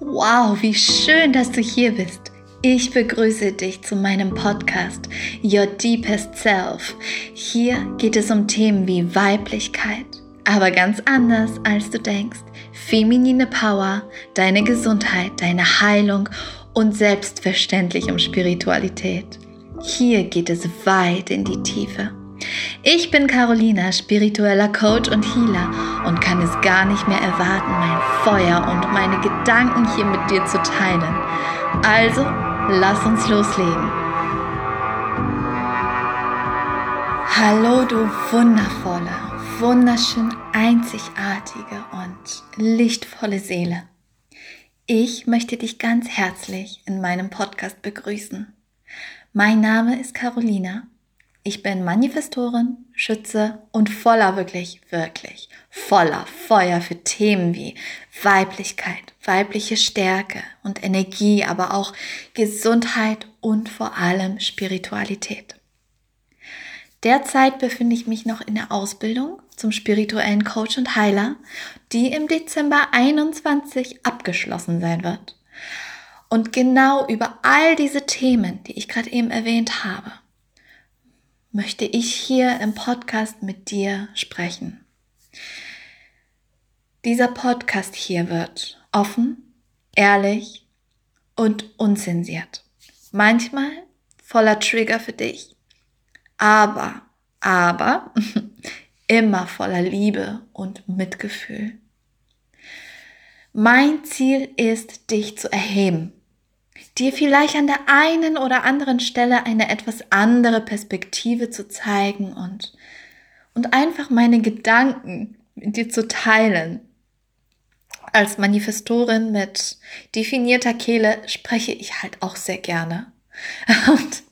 Wow, wie schön, dass du hier bist. Ich begrüße dich zu meinem Podcast Your Deepest Self. Hier geht es um Themen wie Weiblichkeit, aber ganz anders als du denkst. Feminine Power, deine Gesundheit, deine Heilung und selbstverständlich um Spiritualität. Hier geht es weit in die Tiefe. Ich bin Carolina, spiritueller Coach und Healer und kann es gar nicht mehr erwarten, mein Feuer und meine Gedanken hier mit dir zu teilen. Also, lass uns loslegen. Hallo, du wundervolle, wunderschön einzigartige und lichtvolle Seele. Ich möchte dich ganz herzlich in meinem Podcast begrüßen. Mein Name ist Carolina ich bin Manifestorin, Schütze und voller, wirklich, wirklich, voller Feuer für Themen wie Weiblichkeit, weibliche Stärke und Energie, aber auch Gesundheit und vor allem Spiritualität. Derzeit befinde ich mich noch in der Ausbildung zum spirituellen Coach und Heiler, die im Dezember 21 abgeschlossen sein wird. Und genau über all diese Themen, die ich gerade eben erwähnt habe, möchte ich hier im Podcast mit dir sprechen. Dieser Podcast hier wird offen, ehrlich und unzensiert. Manchmal voller Trigger für dich, aber, aber immer voller Liebe und Mitgefühl. Mein Ziel ist, dich zu erheben dir vielleicht an der einen oder anderen Stelle eine etwas andere Perspektive zu zeigen und, und einfach meine Gedanken mit dir zu teilen. Als Manifestorin mit definierter Kehle spreche ich halt auch sehr gerne und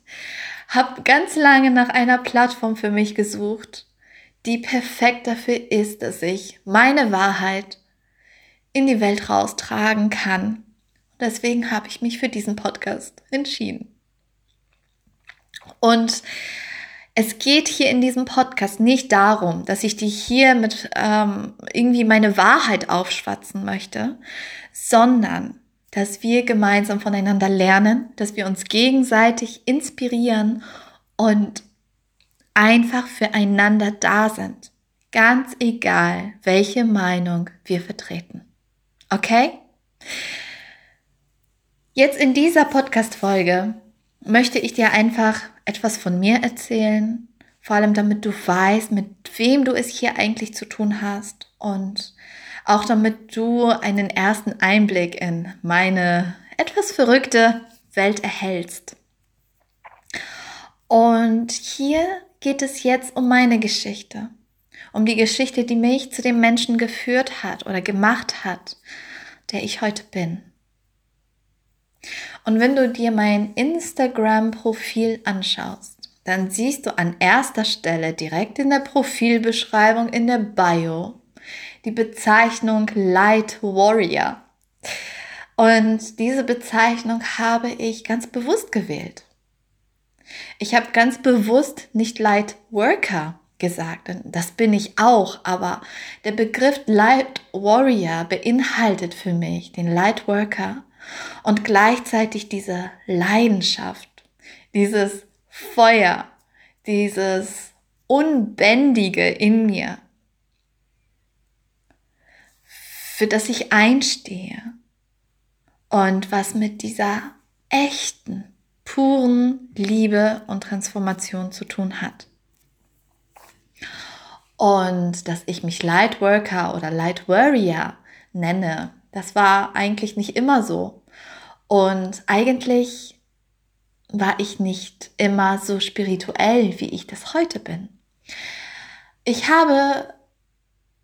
habe ganz lange nach einer Plattform für mich gesucht, die perfekt dafür ist, dass ich meine Wahrheit in die Welt raustragen kann Deswegen habe ich mich für diesen Podcast entschieden. Und es geht hier in diesem Podcast nicht darum, dass ich dich hier mit ähm, irgendwie meine Wahrheit aufschwatzen möchte, sondern dass wir gemeinsam voneinander lernen, dass wir uns gegenseitig inspirieren und einfach füreinander da sind. Ganz egal, welche Meinung wir vertreten. Okay? Jetzt in dieser Podcast-Folge möchte ich dir einfach etwas von mir erzählen, vor allem damit du weißt, mit wem du es hier eigentlich zu tun hast und auch damit du einen ersten Einblick in meine etwas verrückte Welt erhältst. Und hier geht es jetzt um meine Geschichte, um die Geschichte, die mich zu dem Menschen geführt hat oder gemacht hat, der ich heute bin. Und wenn du dir mein Instagram-Profil anschaust, dann siehst du an erster Stelle direkt in der Profilbeschreibung in der Bio die Bezeichnung Light Warrior. Und diese Bezeichnung habe ich ganz bewusst gewählt. Ich habe ganz bewusst nicht Light Worker gesagt, das bin ich auch, aber der Begriff Light Warrior beinhaltet für mich den Light Worker und gleichzeitig diese Leidenschaft, dieses Feuer, dieses Unbändige in mir, für das ich einstehe und was mit dieser echten, puren Liebe und Transformation zu tun hat. Und dass ich mich Lightworker oder Light Warrior nenne, das war eigentlich nicht immer so. Und eigentlich war ich nicht immer so spirituell, wie ich das heute bin. Ich habe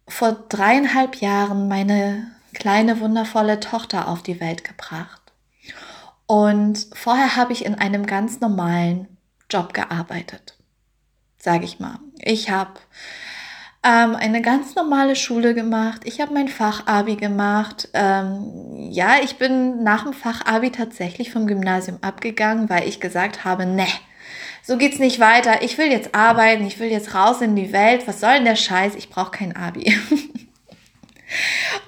vor dreieinhalb Jahren meine kleine wundervolle Tochter auf die Welt gebracht. Und vorher habe ich in einem ganz normalen Job gearbeitet, sage ich mal. Ich habe ähm, eine ganz normale Schule gemacht. Ich habe mein Fachabi gemacht. Ähm, ja, ich bin nach dem Fachabi tatsächlich vom Gymnasium abgegangen, weil ich gesagt habe, ne, so geht's nicht weiter. Ich will jetzt arbeiten, ich will jetzt raus in die Welt. Was soll denn der Scheiß? Ich brauche kein Abi.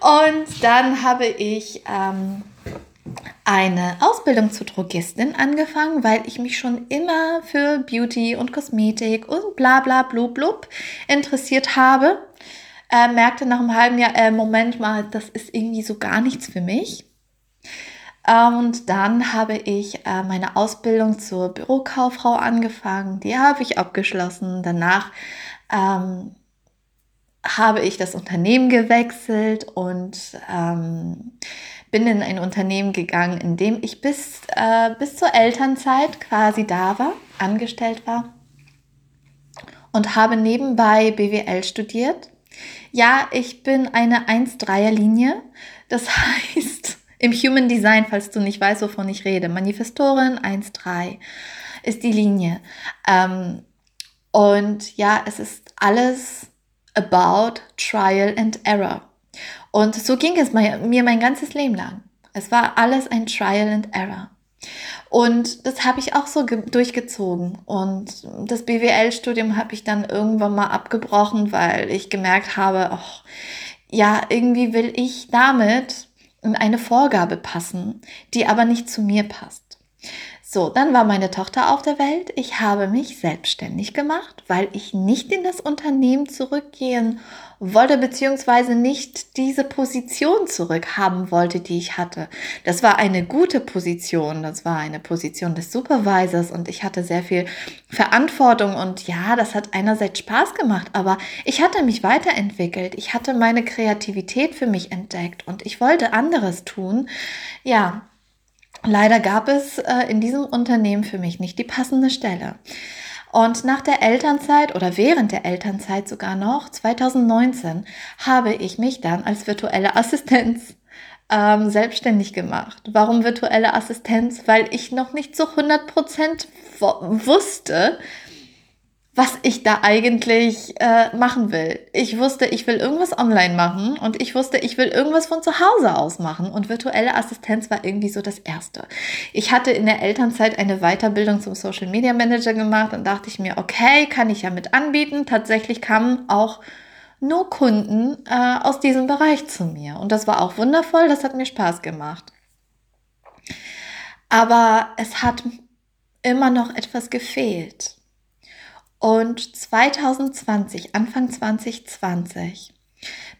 Und dann habe ich ähm, eine Ausbildung zur Drogistin angefangen, weil ich mich schon immer für Beauty und Kosmetik und bla bla blub blub interessiert habe. Äh, merkte nach einem halben Jahr, äh, Moment mal, das ist irgendwie so gar nichts für mich. Ähm, und dann habe ich äh, meine Ausbildung zur Bürokauffrau angefangen. Die habe ich abgeschlossen. Danach ähm, habe ich das Unternehmen gewechselt und ähm, bin in ein Unternehmen gegangen, in dem ich bis, äh, bis zur Elternzeit quasi da war, angestellt war und habe nebenbei BWL studiert. Ja, ich bin eine 1-3er Linie. Das heißt, im Human Design, falls du nicht weißt, wovon ich rede, Manifestorin 1-3 ist die Linie. Ähm, und ja, es ist alles about Trial and Error. Und so ging es mir mein ganzes Leben lang. Es war alles ein Trial and Error. Und das habe ich auch so durchgezogen. Und das BWL-Studium habe ich dann irgendwann mal abgebrochen, weil ich gemerkt habe, ach, ja, irgendwie will ich damit in eine Vorgabe passen, die aber nicht zu mir passt. So, dann war meine Tochter auf der Welt. Ich habe mich selbstständig gemacht, weil ich nicht in das Unternehmen zurückgehen wollte, beziehungsweise nicht diese Position zurückhaben wollte, die ich hatte. Das war eine gute Position. Das war eine Position des Supervisors und ich hatte sehr viel Verantwortung und ja, das hat einerseits Spaß gemacht, aber ich hatte mich weiterentwickelt. Ich hatte meine Kreativität für mich entdeckt und ich wollte anderes tun. Ja, Leider gab es äh, in diesem Unternehmen für mich nicht die passende Stelle. Und nach der Elternzeit oder während der Elternzeit sogar noch, 2019, habe ich mich dann als virtuelle Assistenz ähm, selbstständig gemacht. Warum virtuelle Assistenz? Weil ich noch nicht zu 100% wusste, was ich da eigentlich äh, machen will. Ich wusste, ich will irgendwas online machen und ich wusste, ich will irgendwas von zu Hause aus machen und virtuelle Assistenz war irgendwie so das Erste. Ich hatte in der Elternzeit eine Weiterbildung zum Social Media Manager gemacht und dachte ich mir, okay, kann ich ja mit anbieten. Tatsächlich kamen auch nur Kunden äh, aus diesem Bereich zu mir und das war auch wundervoll, das hat mir Spaß gemacht. Aber es hat immer noch etwas gefehlt. Und 2020, Anfang 2020,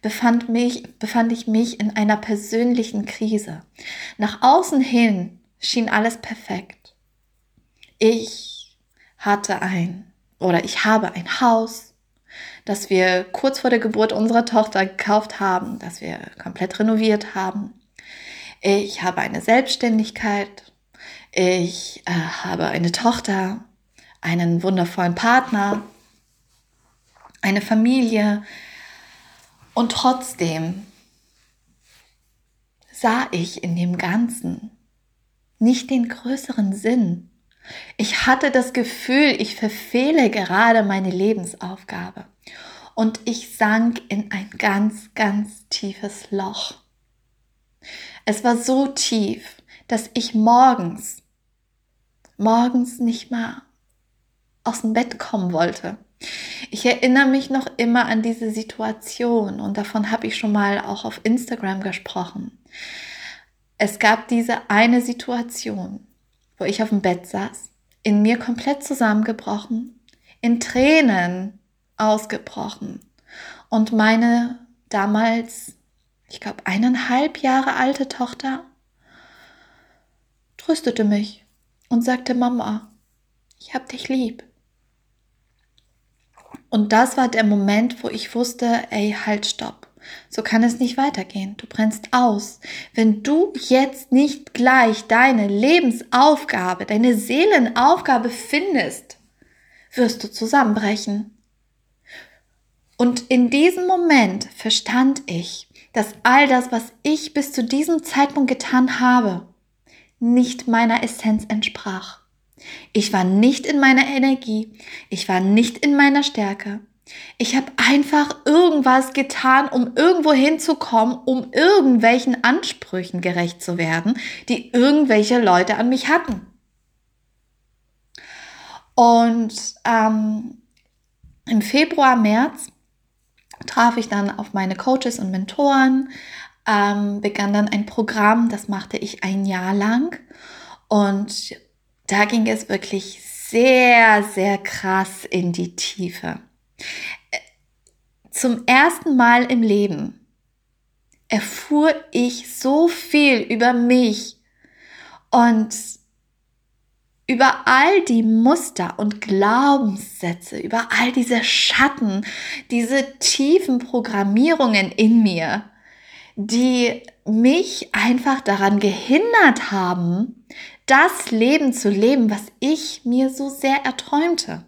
befand, mich, befand ich mich in einer persönlichen Krise. Nach außen hin schien alles perfekt. Ich hatte ein oder ich habe ein Haus, das wir kurz vor der Geburt unserer Tochter gekauft haben, das wir komplett renoviert haben. Ich habe eine Selbstständigkeit. Ich äh, habe eine Tochter einen wundervollen Partner, eine Familie. Und trotzdem sah ich in dem Ganzen nicht den größeren Sinn. Ich hatte das Gefühl, ich verfehle gerade meine Lebensaufgabe. Und ich sank in ein ganz, ganz tiefes Loch. Es war so tief, dass ich morgens, morgens nicht mal aus dem Bett kommen wollte. Ich erinnere mich noch immer an diese Situation und davon habe ich schon mal auch auf Instagram gesprochen. Es gab diese eine Situation, wo ich auf dem Bett saß, in mir komplett zusammengebrochen, in Tränen ausgebrochen und meine damals, ich glaube, eineinhalb Jahre alte Tochter tröstete mich und sagte, Mama, ich hab dich lieb. Und das war der Moment, wo ich wusste, ey, halt, stopp. So kann es nicht weitergehen. Du brennst aus. Wenn du jetzt nicht gleich deine Lebensaufgabe, deine Seelenaufgabe findest, wirst du zusammenbrechen. Und in diesem Moment verstand ich, dass all das, was ich bis zu diesem Zeitpunkt getan habe, nicht meiner Essenz entsprach. Ich war nicht in meiner Energie. Ich war nicht in meiner Stärke. Ich habe einfach irgendwas getan, um irgendwo hinzukommen, um irgendwelchen Ansprüchen gerecht zu werden, die irgendwelche Leute an mich hatten. Und ähm, im Februar, März traf ich dann auf meine Coaches und Mentoren, ähm, begann dann ein Programm, das machte ich ein Jahr lang. Und da ging es wirklich sehr, sehr krass in die Tiefe. Zum ersten Mal im Leben erfuhr ich so viel über mich und über all die Muster und Glaubenssätze, über all diese Schatten, diese tiefen Programmierungen in mir, die mich einfach daran gehindert haben, das Leben zu leben, was ich mir so sehr erträumte.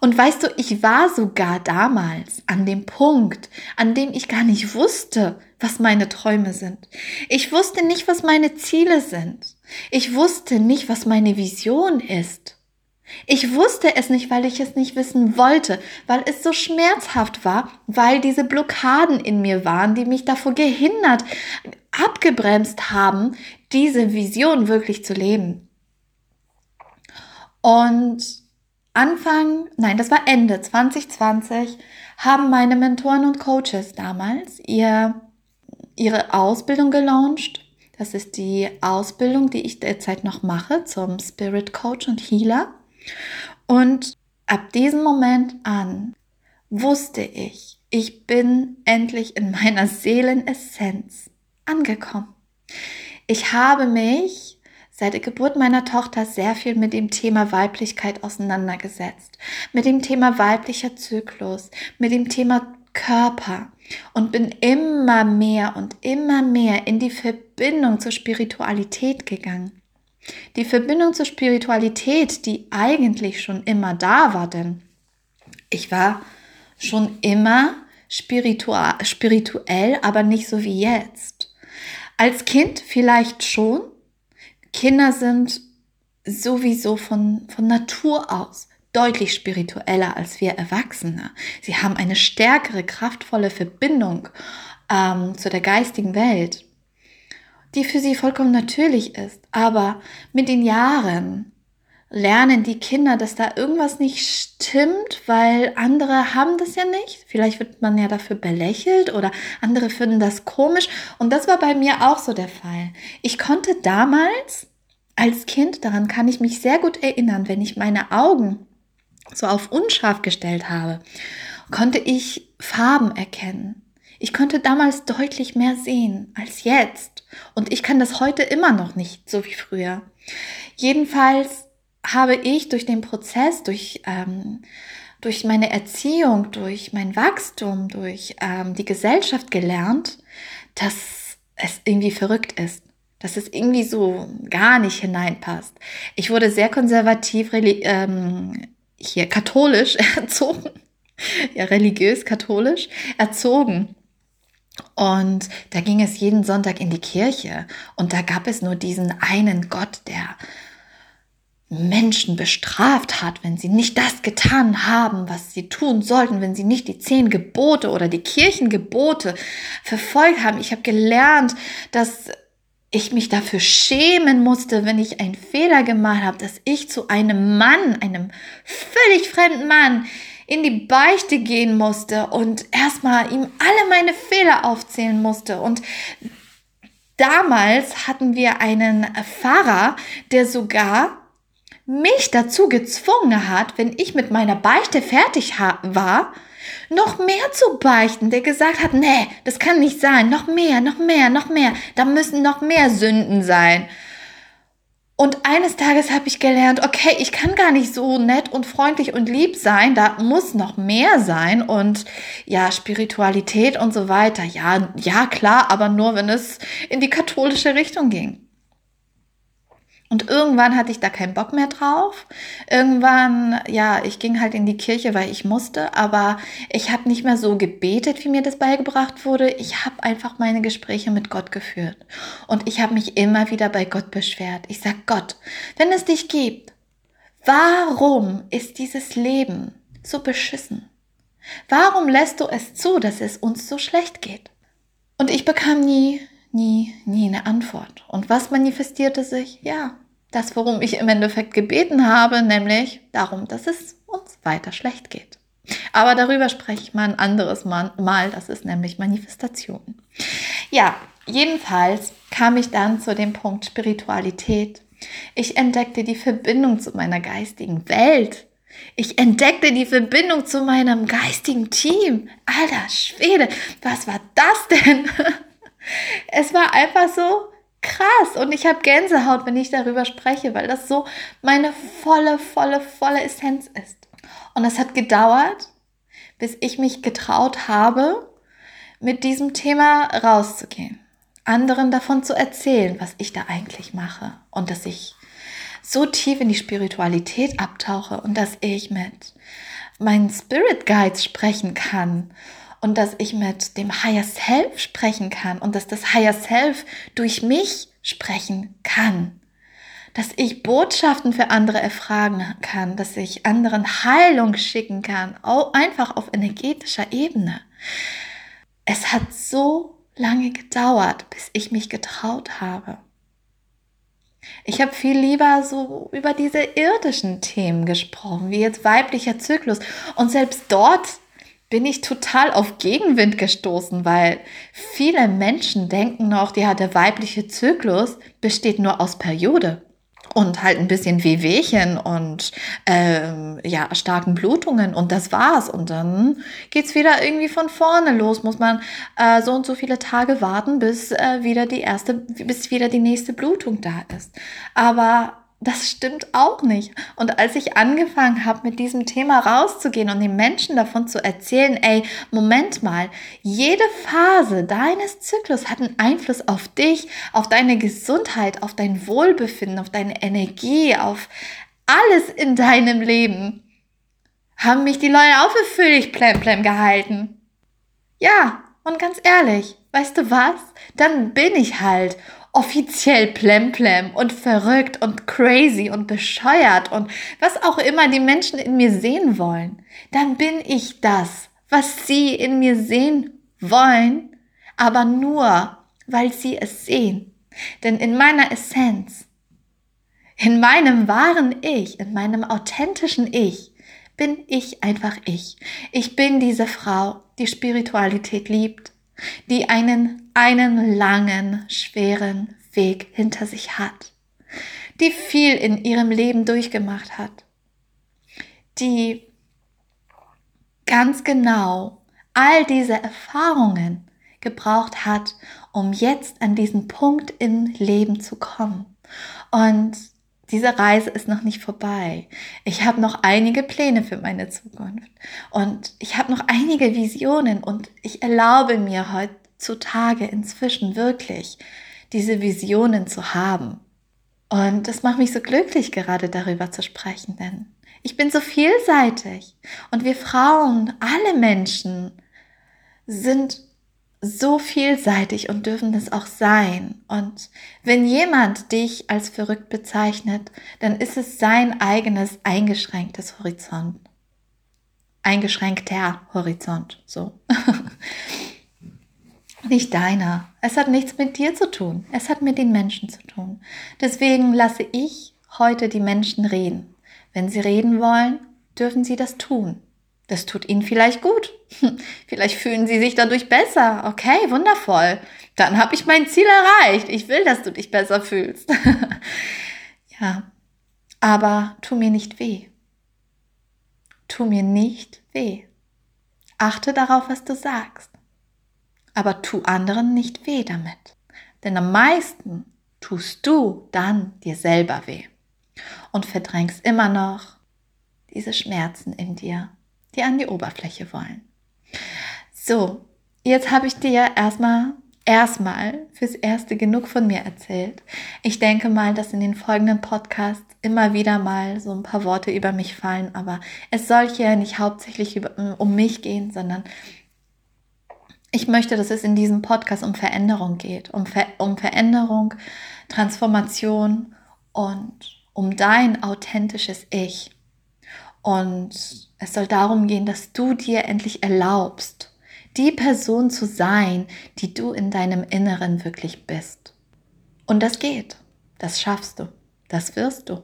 Und weißt du, ich war sogar damals an dem Punkt, an dem ich gar nicht wusste, was meine Träume sind. Ich wusste nicht, was meine Ziele sind. Ich wusste nicht, was meine Vision ist. Ich wusste es nicht, weil ich es nicht wissen wollte, weil es so schmerzhaft war, weil diese Blockaden in mir waren, die mich davor gehindert, abgebremst haben, diese Vision wirklich zu leben. Und Anfang, nein, das war Ende 2020, haben meine Mentoren und Coaches damals ihr, ihre Ausbildung gelauncht. Das ist die Ausbildung, die ich derzeit noch mache zum Spirit Coach und Healer. Und ab diesem Moment an wusste ich, ich bin endlich in meiner Seelenessenz angekommen. Ich habe mich seit der Geburt meiner Tochter sehr viel mit dem Thema Weiblichkeit auseinandergesetzt, mit dem Thema weiblicher Zyklus, mit dem Thema Körper und bin immer mehr und immer mehr in die Verbindung zur Spiritualität gegangen. Die Verbindung zur Spiritualität, die eigentlich schon immer da war, denn ich war schon immer spirituell, aber nicht so wie jetzt. Als Kind vielleicht schon. Kinder sind sowieso von, von Natur aus deutlich spiritueller als wir Erwachsene. Sie haben eine stärkere, kraftvolle Verbindung ähm, zu der geistigen Welt die für sie vollkommen natürlich ist. Aber mit den Jahren lernen die Kinder, dass da irgendwas nicht stimmt, weil andere haben das ja nicht. Vielleicht wird man ja dafür belächelt oder andere finden das komisch. Und das war bei mir auch so der Fall. Ich konnte damals als Kind, daran kann ich mich sehr gut erinnern, wenn ich meine Augen so auf unscharf gestellt habe, konnte ich Farben erkennen. Ich konnte damals deutlich mehr sehen als jetzt. Und ich kann das heute immer noch nicht, so wie früher. Jedenfalls habe ich durch den Prozess, durch, ähm, durch meine Erziehung, durch mein Wachstum, durch ähm, die Gesellschaft gelernt, dass es irgendwie verrückt ist dass es irgendwie so gar nicht hineinpasst. Ich wurde sehr konservativ, ähm, hier katholisch erzogen, ja religiös katholisch erzogen. Und da ging es jeden Sonntag in die Kirche und da gab es nur diesen einen Gott, der Menschen bestraft hat, wenn sie nicht das getan haben, was sie tun sollten, wenn sie nicht die zehn Gebote oder die Kirchengebote verfolgt haben. Ich habe gelernt, dass ich mich dafür schämen musste, wenn ich einen Fehler gemacht habe, dass ich zu einem Mann, einem völlig fremden Mann, in die Beichte gehen musste und erstmal ihm alle meine Fehler aufzählen musste. Und damals hatten wir einen Pfarrer, der sogar mich dazu gezwungen hat, wenn ich mit meiner Beichte fertig war, noch mehr zu beichten, der gesagt hat, nee, das kann nicht sein, noch mehr, noch mehr, noch mehr, da müssen noch mehr Sünden sein. Und eines Tages habe ich gelernt, okay, ich kann gar nicht so nett und freundlich und lieb sein, da muss noch mehr sein und ja, Spiritualität und so weiter. Ja, ja, klar, aber nur wenn es in die katholische Richtung ging. Und irgendwann hatte ich da keinen Bock mehr drauf. Irgendwann, ja, ich ging halt in die Kirche, weil ich musste, aber ich habe nicht mehr so gebetet, wie mir das beigebracht wurde. Ich habe einfach meine Gespräche mit Gott geführt. Und ich habe mich immer wieder bei Gott beschwert. Ich sag Gott, wenn es dich gibt, warum ist dieses Leben so beschissen? Warum lässt du es zu, dass es uns so schlecht geht? Und ich bekam nie, nie, nie eine Antwort. Und was manifestierte sich? Ja, das, worum ich im Endeffekt gebeten habe, nämlich darum, dass es uns weiter schlecht geht. Aber darüber spreche ich mal ein anderes Mal. Das ist nämlich Manifestation. Ja, jedenfalls kam ich dann zu dem Punkt Spiritualität. Ich entdeckte die Verbindung zu meiner geistigen Welt. Ich entdeckte die Verbindung zu meinem geistigen Team. Alter Schwede, was war das denn? Es war einfach so krass. Und ich habe Gänsehaut, wenn ich darüber spreche, weil das so meine volle, volle, volle Essenz ist. Und es hat gedauert, bis ich mich getraut habe, mit diesem Thema rauszugehen, anderen davon zu erzählen, was ich da eigentlich mache. Und dass ich so tief in die Spiritualität abtauche und dass ich mit meinen Spirit Guides sprechen kann und dass ich mit dem Higher Self sprechen kann und dass das Higher Self durch mich sprechen kann. Dass ich Botschaften für andere erfragen kann, dass ich anderen Heilung schicken kann, auch einfach auf energetischer Ebene. Es hat so lange gedauert, bis ich mich getraut habe. Ich habe viel lieber so über diese irdischen Themen gesprochen, wie jetzt weiblicher Zyklus. Und selbst dort bin ich total auf Gegenwind gestoßen, weil viele Menschen denken noch, ja, der weibliche Zyklus besteht nur aus Periode und halt ein bisschen Wehwehchen und ähm, ja starken Blutungen und das war's. Und dann geht's wieder irgendwie von vorne los. Muss man äh, so und so viele Tage warten bis äh, wieder die erste bis wieder die nächste Blutung da ist. Aber das stimmt auch nicht. Und als ich angefangen habe, mit diesem Thema rauszugehen und den Menschen davon zu erzählen, ey, Moment mal, jede Phase deines Zyklus hat einen Einfluss auf dich, auf deine Gesundheit, auf dein Wohlbefinden, auf deine Energie, auf alles in deinem Leben, haben mich die Leute auch für völlig gehalten. Ja, und ganz ehrlich, weißt du was? Dann bin ich halt offiziell plemplem und verrückt und crazy und bescheuert und was auch immer die Menschen in mir sehen wollen, dann bin ich das, was sie in mir sehen wollen, aber nur, weil sie es sehen. Denn in meiner Essenz, in meinem wahren Ich, in meinem authentischen Ich, bin ich einfach ich. Ich bin diese Frau, die Spiritualität liebt, die einen, einen langen, schweren Weg hinter sich hat, die viel in ihrem Leben durchgemacht hat, die ganz genau all diese Erfahrungen gebraucht hat, um jetzt an diesen Punkt im Leben zu kommen. Und diese Reise ist noch nicht vorbei. Ich habe noch einige Pläne für meine Zukunft und ich habe noch einige Visionen und ich erlaube mir heutzutage inzwischen wirklich diese Visionen zu haben. Und das macht mich so glücklich, gerade darüber zu sprechen, denn ich bin so vielseitig und wir Frauen, alle Menschen sind so vielseitig und dürfen das auch sein. Und wenn jemand dich als verrückt bezeichnet, dann ist es sein eigenes eingeschränktes Horizont. Eingeschränkter Horizont, so. Nicht deiner. Es hat nichts mit dir zu tun. Es hat mit den Menschen zu tun. Deswegen lasse ich heute die Menschen reden. Wenn sie reden wollen, dürfen sie das tun. Das tut ihnen vielleicht gut. Vielleicht fühlen sie sich dadurch besser. Okay, wundervoll. Dann habe ich mein Ziel erreicht. Ich will, dass du dich besser fühlst. ja, aber tu mir nicht weh. Tu mir nicht weh. Achte darauf, was du sagst. Aber tu anderen nicht weh damit. Denn am meisten tust du dann dir selber weh und verdrängst immer noch diese Schmerzen in dir die an die Oberfläche wollen. So, jetzt habe ich dir erstmal erstmal fürs erste genug von mir erzählt. Ich denke mal, dass in den folgenden Podcasts immer wieder mal so ein paar Worte über mich fallen, aber es soll hier nicht hauptsächlich um mich gehen, sondern ich möchte, dass es in diesem Podcast um Veränderung geht, um, Ver um Veränderung, Transformation und um dein authentisches Ich. Und es soll darum gehen, dass du dir endlich erlaubst, die Person zu sein, die du in deinem Inneren wirklich bist. Und das geht. Das schaffst du. Das wirst du.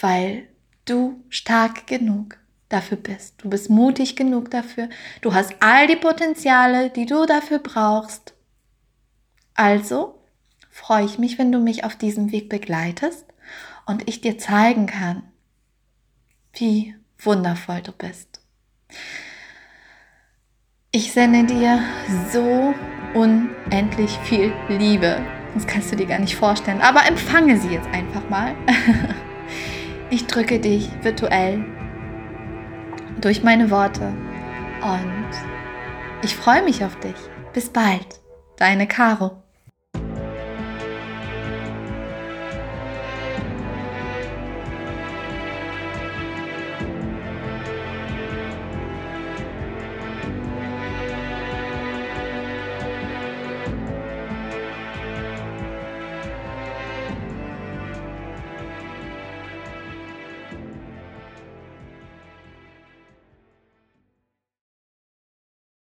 Weil du stark genug dafür bist. Du bist mutig genug dafür. Du hast all die Potenziale, die du dafür brauchst. Also freue ich mich, wenn du mich auf diesem Weg begleitest und ich dir zeigen kann, wie wundervoll du bist. Ich sende dir so unendlich viel Liebe. Das kannst du dir gar nicht vorstellen. Aber empfange sie jetzt einfach mal. Ich drücke dich virtuell durch meine Worte und ich freue mich auf dich. Bis bald, deine Caro.